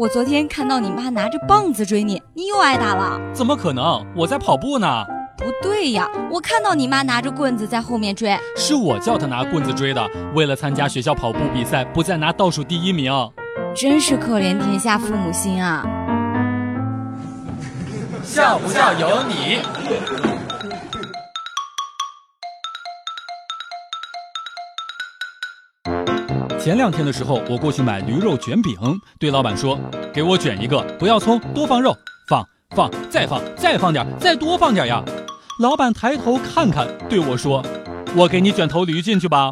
我昨天看到你妈拿着棒子追你，你又挨打了？怎么可能？我在跑步呢。不对呀，我看到你妈拿着棍子在后面追。是我叫她拿棍子追的，为了参加学校跑步比赛，不再拿倒数第一名。真是可怜天下父母心啊！笑不笑由你。前两天的时候，我过去买驴肉卷饼，对老板说：“给我卷一个，不要葱，多放肉，放放再放，再放点，再多放点呀。”老板抬头看看，对我说：“我给你卷头驴进去吧。”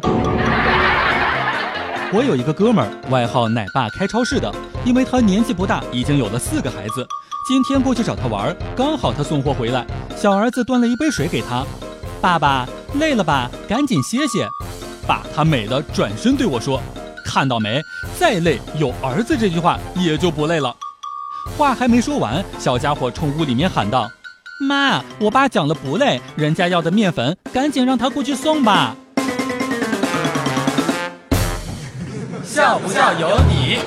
我有一个哥们儿，外号奶爸开超市的，因为他年纪不大，已经有了四个孩子。今天过去找他玩，刚好他送货回来，小儿子端了一杯水给他：“爸爸累了吧？赶紧歇歇。”爸他美的转身对我说：“看到没？再累有儿子这句话也就不累了。”话还没说完，小家伙冲屋里面喊道：“妈，我爸讲了不累，人家要的面粉，赶紧让他过去送吧。”笑不笑由你。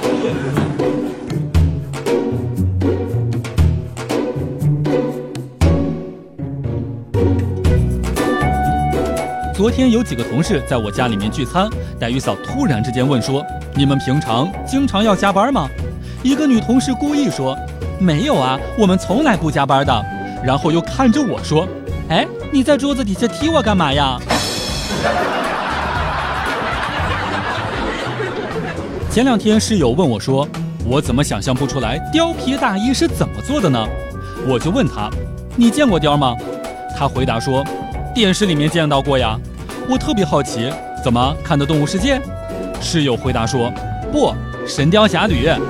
昨天有几个同事在我家里面聚餐，黛玉嫂突然之间问说：“你们平常经常要加班吗？”一个女同事故意说：“没有啊，我们从来不加班的。”然后又看着我说：“哎，你在桌子底下踢我干嘛呀？”前两天室友问我说：“我怎么想象不出来貂皮大衣是怎么做的呢？”我就问他：“你见过貂吗？”他回答说：“电视里面见到过呀。”我特别好奇，怎么看的《动物世界》？室友回答说：“不，《神雕侠侣》。”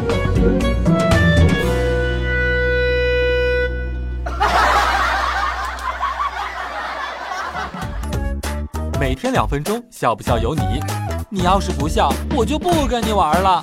每天两分钟，笑不笑由你。你要是不笑，我就不跟你玩了。